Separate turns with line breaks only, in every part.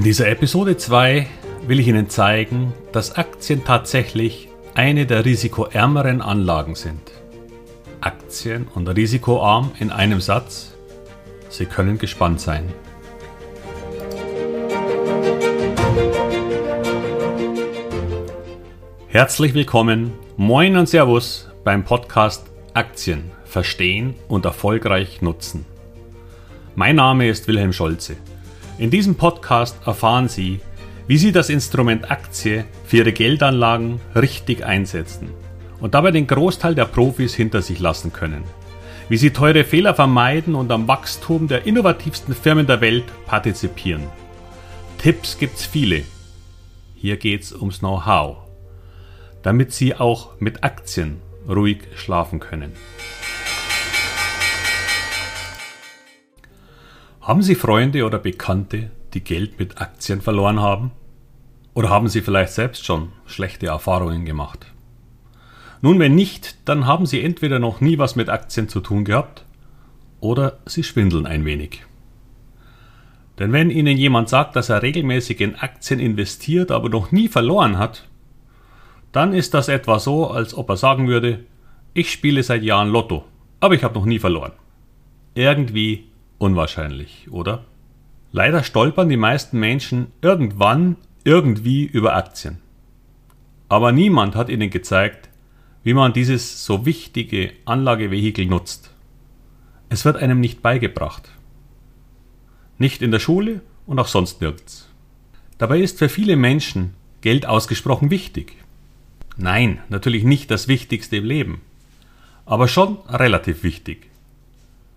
In dieser Episode 2 will ich Ihnen zeigen, dass Aktien tatsächlich eine der risikoärmeren Anlagen sind. Aktien und risikoarm in einem Satz? Sie können gespannt sein. Herzlich willkommen, moin und Servus beim Podcast Aktien verstehen und erfolgreich nutzen. Mein Name ist Wilhelm Scholze. In diesem Podcast erfahren Sie, wie Sie das Instrument Aktie für Ihre Geldanlagen richtig einsetzen und dabei den Großteil der Profis hinter sich lassen können. Wie Sie teure Fehler vermeiden und am Wachstum der innovativsten Firmen der Welt partizipieren. Tipps gibt's viele. Hier geht's ums Know-how, damit Sie auch mit Aktien ruhig schlafen können. Haben Sie Freunde oder Bekannte, die Geld mit Aktien verloren haben? Oder haben Sie vielleicht selbst schon schlechte Erfahrungen gemacht? Nun, wenn nicht, dann haben Sie entweder noch nie was mit Aktien zu tun gehabt oder Sie schwindeln ein wenig. Denn wenn Ihnen jemand sagt, dass er regelmäßig in Aktien investiert, aber noch nie verloren hat, dann ist das etwa so, als ob er sagen würde, ich spiele seit Jahren Lotto, aber ich habe noch nie verloren. Irgendwie unwahrscheinlich, oder? Leider stolpern die meisten Menschen irgendwann irgendwie über Aktien. Aber niemand hat ihnen gezeigt, wie man dieses so wichtige Anlagevehikel nutzt. Es wird einem nicht beigebracht. Nicht in der Schule und auch sonst nirgends. Dabei ist für viele Menschen Geld ausgesprochen wichtig. Nein, natürlich nicht das Wichtigste im Leben, aber schon relativ wichtig.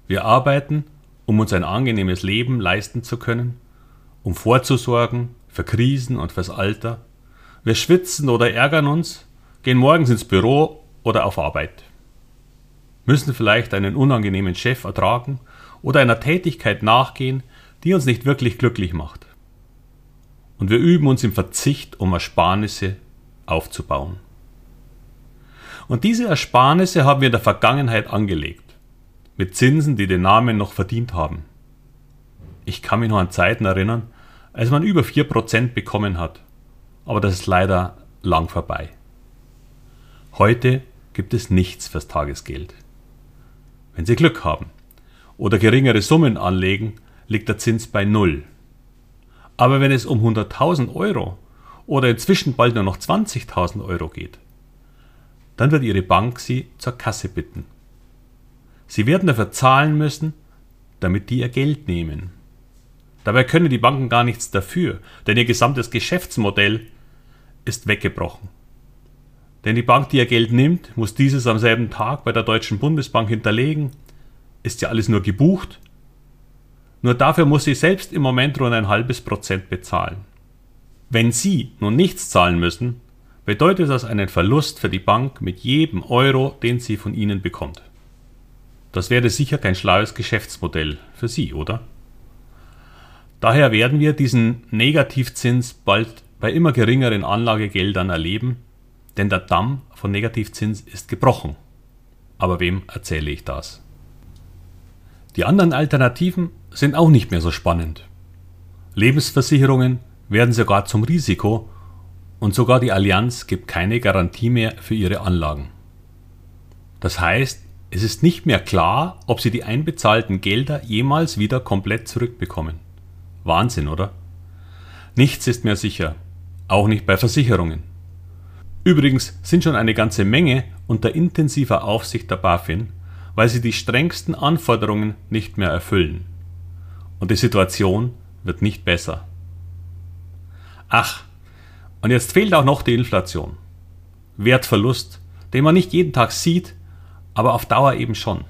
Wir arbeiten um uns ein angenehmes Leben leisten zu können, um vorzusorgen für Krisen und fürs Alter. Wir schwitzen oder ärgern uns, gehen morgens ins Büro oder auf Arbeit, müssen vielleicht einen unangenehmen Chef ertragen oder einer Tätigkeit nachgehen, die uns nicht wirklich glücklich macht. Und wir üben uns im Verzicht, um Ersparnisse aufzubauen. Und diese Ersparnisse haben wir in der Vergangenheit angelegt mit Zinsen, die den Namen noch verdient haben. Ich kann mich noch an Zeiten erinnern, als man über 4% bekommen hat, aber das ist leider lang vorbei. Heute gibt es nichts fürs Tagesgeld. Wenn Sie Glück haben oder geringere Summen anlegen, liegt der Zins bei Null. Aber wenn es um 100.000 Euro oder inzwischen bald nur noch 20.000 Euro geht, dann wird Ihre Bank Sie zur Kasse bitten Sie werden dafür zahlen müssen, damit die ihr Geld nehmen. Dabei können die Banken gar nichts dafür, denn ihr gesamtes Geschäftsmodell ist weggebrochen. Denn die Bank, die ihr Geld nimmt, muss dieses am selben Tag bei der Deutschen Bundesbank hinterlegen. Ist ja alles nur gebucht. Nur dafür muss sie selbst im Moment rund ein halbes Prozent bezahlen. Wenn Sie nun nichts zahlen müssen, bedeutet das einen Verlust für die Bank mit jedem Euro, den sie von Ihnen bekommt. Das wäre sicher kein schlaues Geschäftsmodell für Sie, oder? Daher werden wir diesen Negativzins bald bei immer geringeren Anlagegeldern erleben, denn der Damm von Negativzins ist gebrochen. Aber wem erzähle ich das? Die anderen Alternativen sind auch nicht mehr so spannend. Lebensversicherungen werden sogar zum Risiko und sogar die Allianz gibt keine Garantie mehr für ihre Anlagen. Das heißt, es ist nicht mehr klar, ob sie die einbezahlten Gelder jemals wieder komplett zurückbekommen. Wahnsinn, oder? Nichts ist mehr sicher, auch nicht bei Versicherungen. Übrigens sind schon eine ganze Menge unter intensiver Aufsicht der BaFin, weil sie die strengsten Anforderungen nicht mehr erfüllen. Und die Situation wird nicht besser. Ach, und jetzt fehlt auch noch die Inflation. Wertverlust, den man nicht jeden Tag sieht, aber auf Dauer eben schon.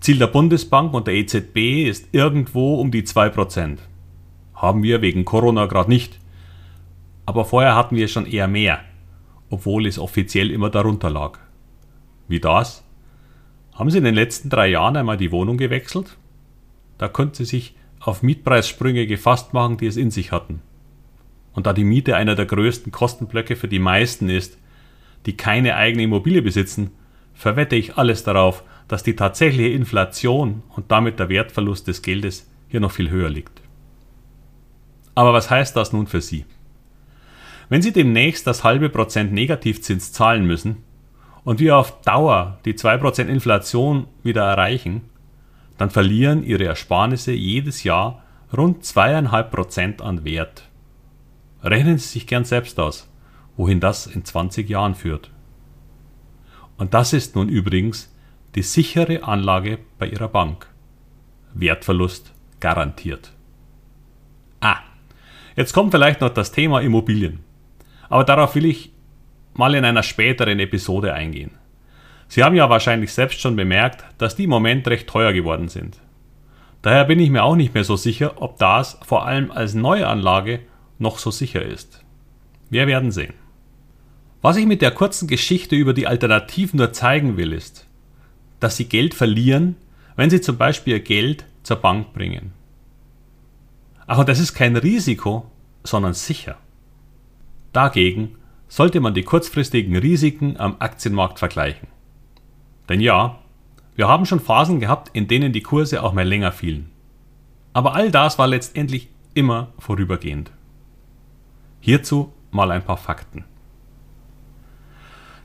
Ziel der Bundesbank und der EZB ist irgendwo um die 2%. Haben wir wegen Corona gerade nicht. Aber vorher hatten wir schon eher mehr, obwohl es offiziell immer darunter lag. Wie das? Haben Sie in den letzten drei Jahren einmal die Wohnung gewechselt? Da konnten Sie sich auf Mietpreissprünge gefasst machen, die es in sich hatten. Und da die Miete einer der größten Kostenblöcke für die meisten ist, die keine eigene Immobilie besitzen, verwette ich alles darauf, dass die tatsächliche Inflation und damit der Wertverlust des Geldes hier noch viel höher liegt. Aber was heißt das nun für Sie? Wenn Sie demnächst das halbe Prozent Negativzins zahlen müssen und wir auf Dauer die 2% Inflation wieder erreichen, dann verlieren Ihre Ersparnisse jedes Jahr rund zweieinhalb Prozent an Wert. Rechnen Sie sich gern selbst aus, wohin das in 20 Jahren führt. Und das ist nun übrigens die sichere Anlage bei Ihrer Bank. Wertverlust garantiert. Ah, jetzt kommt vielleicht noch das Thema Immobilien. Aber darauf will ich mal in einer späteren Episode eingehen. Sie haben ja wahrscheinlich selbst schon bemerkt, dass die im Moment recht teuer geworden sind. Daher bin ich mir auch nicht mehr so sicher, ob das vor allem als Neuanlage noch so sicher ist. Wir werden sehen. Was ich mit der kurzen Geschichte über die Alternativen nur zeigen will, ist, dass sie Geld verlieren, wenn sie zum Beispiel ihr Geld zur Bank bringen. Ach, und das ist kein Risiko, sondern sicher. Dagegen sollte man die kurzfristigen Risiken am Aktienmarkt vergleichen. Denn ja, wir haben schon Phasen gehabt, in denen die Kurse auch mal länger fielen. Aber all das war letztendlich immer vorübergehend. Hierzu mal ein paar Fakten.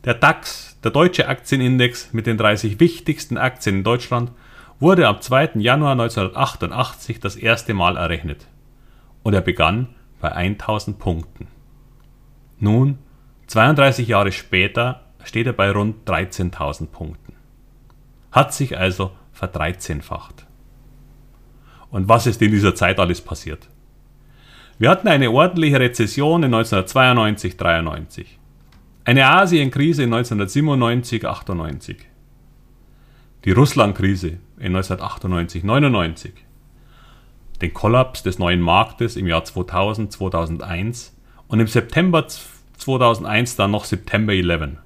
Der DAX, der deutsche Aktienindex mit den 30 wichtigsten Aktien in Deutschland, wurde am 2. Januar 1988 das erste Mal errechnet. Und er begann bei 1000 Punkten. Nun, 32 Jahre später, steht er bei rund 13.000 Punkten. Hat sich also verdreizehnfacht. Und was ist in dieser Zeit alles passiert? Wir hatten eine ordentliche Rezession in 1992-93, eine Asienkrise in 1997-98, die Russlandkrise in 1998-99, den Kollaps des neuen Marktes im Jahr 2000-2001 und im September 2001 dann noch September 11,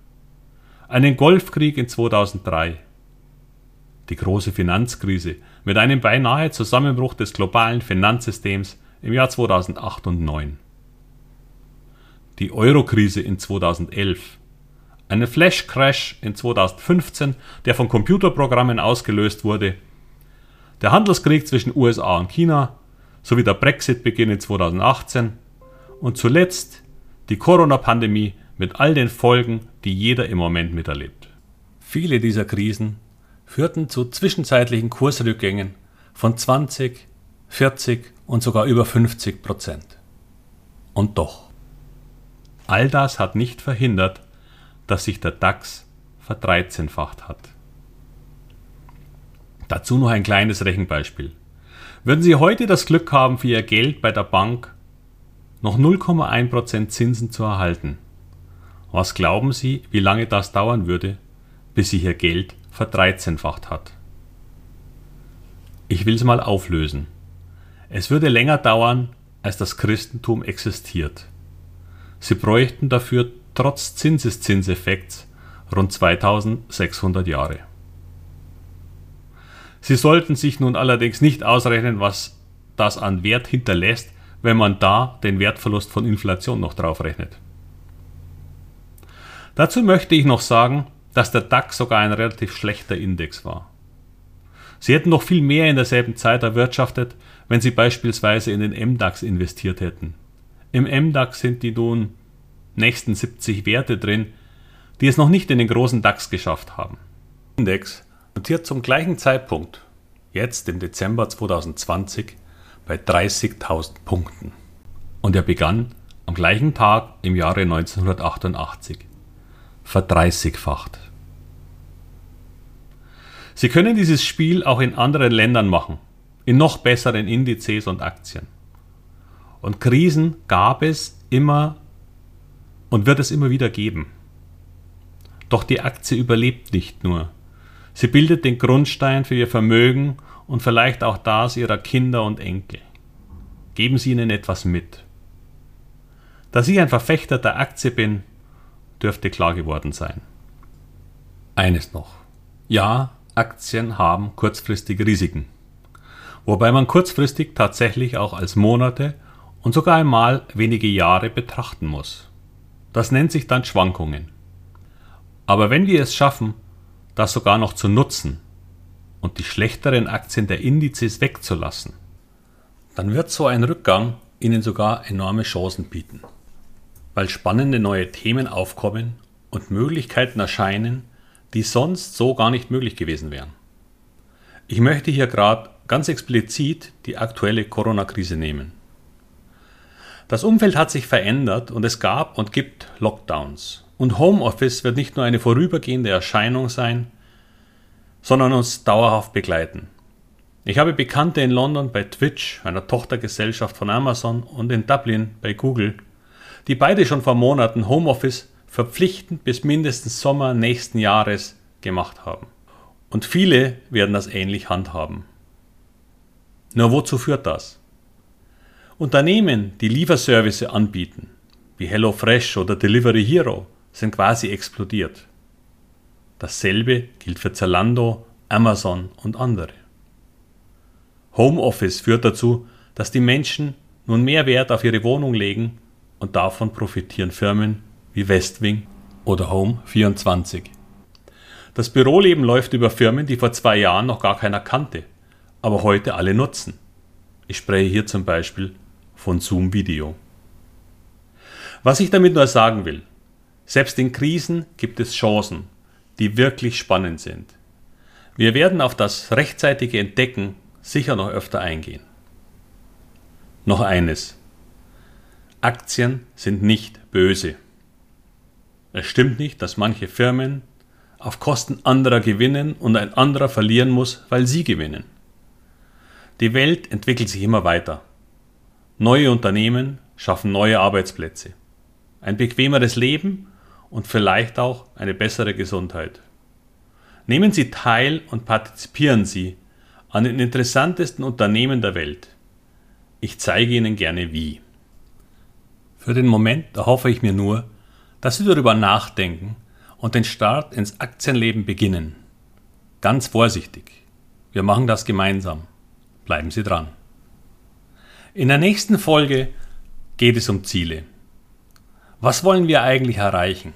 einen Golfkrieg in 2003, die große Finanzkrise mit einem beinahe Zusammenbruch des globalen Finanzsystems im Jahr 2008 und 2009. Die Eurokrise in 2011. Einen Flash-Crash in 2015, der von Computerprogrammen ausgelöst wurde. Der Handelskrieg zwischen USA und China sowie der Brexit-Beginn in 2018 und zuletzt die Corona-Pandemie mit all den Folgen, die jeder im Moment miterlebt. Viele dieser Krisen führten zu zwischenzeitlichen Kursrückgängen von 20, 40 und sogar über 50 Prozent. Und doch, all das hat nicht verhindert, dass sich der DAX verdreizehnfacht hat. Dazu noch ein kleines Rechenbeispiel. Würden Sie heute das Glück haben, für Ihr Geld bei der Bank noch 0,1% Zinsen zu erhalten, was glauben Sie, wie lange das dauern würde, bis sich Ihr Geld verdreizehnfacht hat. Ich will es mal auflösen. Es würde länger dauern, als das Christentum existiert. Sie bräuchten dafür trotz Zinseszinseffekts rund 2600 Jahre. Sie sollten sich nun allerdings nicht ausrechnen, was das an Wert hinterlässt, wenn man da den Wertverlust von Inflation noch draufrechnet. Dazu möchte ich noch sagen, dass der DAX sogar ein relativ schlechter Index war. Sie hätten noch viel mehr in derselben Zeit erwirtschaftet, wenn Sie beispielsweise in den MDAX investiert hätten. Im MDAX sind die nun nächsten 70 Werte drin, die es noch nicht in den großen DAX geschafft haben. Der Index notiert zum gleichen Zeitpunkt, jetzt im Dezember 2020, bei 30.000 Punkten. Und er begann am gleichen Tag im Jahre 1988 verdreißigfacht. Sie können dieses Spiel auch in anderen Ländern machen, in noch besseren Indizes und Aktien. Und Krisen gab es immer und wird es immer wieder geben. Doch die Aktie überlebt nicht nur. Sie bildet den Grundstein für ihr Vermögen und vielleicht auch das ihrer Kinder und Enkel. Geben Sie ihnen etwas mit. Da ich ein Verfechter der Aktie bin, dürfte klar geworden sein. Eines noch. Ja, Aktien haben kurzfristige Risiken. Wobei man kurzfristig tatsächlich auch als Monate und sogar einmal wenige Jahre betrachten muss. Das nennt sich dann Schwankungen. Aber wenn wir es schaffen, das sogar noch zu nutzen und die schlechteren Aktien der Indizes wegzulassen, dann wird so ein Rückgang ihnen sogar enorme Chancen bieten, weil spannende neue Themen aufkommen und Möglichkeiten erscheinen, die sonst so gar nicht möglich gewesen wären. Ich möchte hier gerade ganz explizit die aktuelle Corona-Krise nehmen. Das Umfeld hat sich verändert und es gab und gibt Lockdowns. Und Homeoffice wird nicht nur eine vorübergehende Erscheinung sein, sondern uns dauerhaft begleiten. Ich habe Bekannte in London bei Twitch, einer Tochtergesellschaft von Amazon, und in Dublin bei Google, die beide schon vor Monaten Homeoffice verpflichtend bis mindestens Sommer nächsten Jahres gemacht haben. Und viele werden das ähnlich handhaben. Nur wozu führt das? Unternehmen, die Lieferservice anbieten, wie HelloFresh oder Delivery Hero, sind quasi explodiert. Dasselbe gilt für Zalando, Amazon und andere. Homeoffice führt dazu, dass die Menschen nun mehr Wert auf ihre Wohnung legen und davon profitieren Firmen wie Westwing oder Home24. Das Büroleben läuft über Firmen, die vor zwei Jahren noch gar keiner kannte, aber heute alle nutzen. Ich spreche hier zum Beispiel von Zoom Video. Was ich damit nur sagen will, selbst in Krisen gibt es Chancen, die wirklich spannend sind. Wir werden auf das rechtzeitige Entdecken sicher noch öfter eingehen. Noch eines. Aktien sind nicht böse. Es stimmt nicht, dass manche Firmen auf Kosten anderer gewinnen und ein anderer verlieren muss, weil sie gewinnen. Die Welt entwickelt sich immer weiter. Neue Unternehmen schaffen neue Arbeitsplätze, ein bequemeres Leben und vielleicht auch eine bessere Gesundheit. Nehmen Sie teil und partizipieren Sie an den interessantesten Unternehmen der Welt. Ich zeige Ihnen gerne wie. Für den Moment erhoffe ich mir nur, dass Sie darüber nachdenken und den Start ins Aktienleben beginnen. Ganz vorsichtig. Wir machen das gemeinsam. Bleiben Sie dran. In der nächsten Folge geht es um Ziele. Was wollen wir eigentlich erreichen?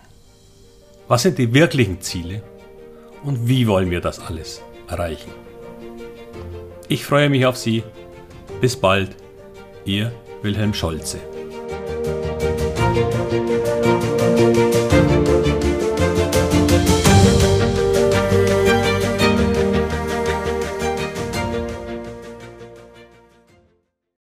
Was sind die wirklichen Ziele? Und wie wollen wir das alles erreichen? Ich freue mich auf Sie. Bis bald, Ihr Wilhelm Scholze.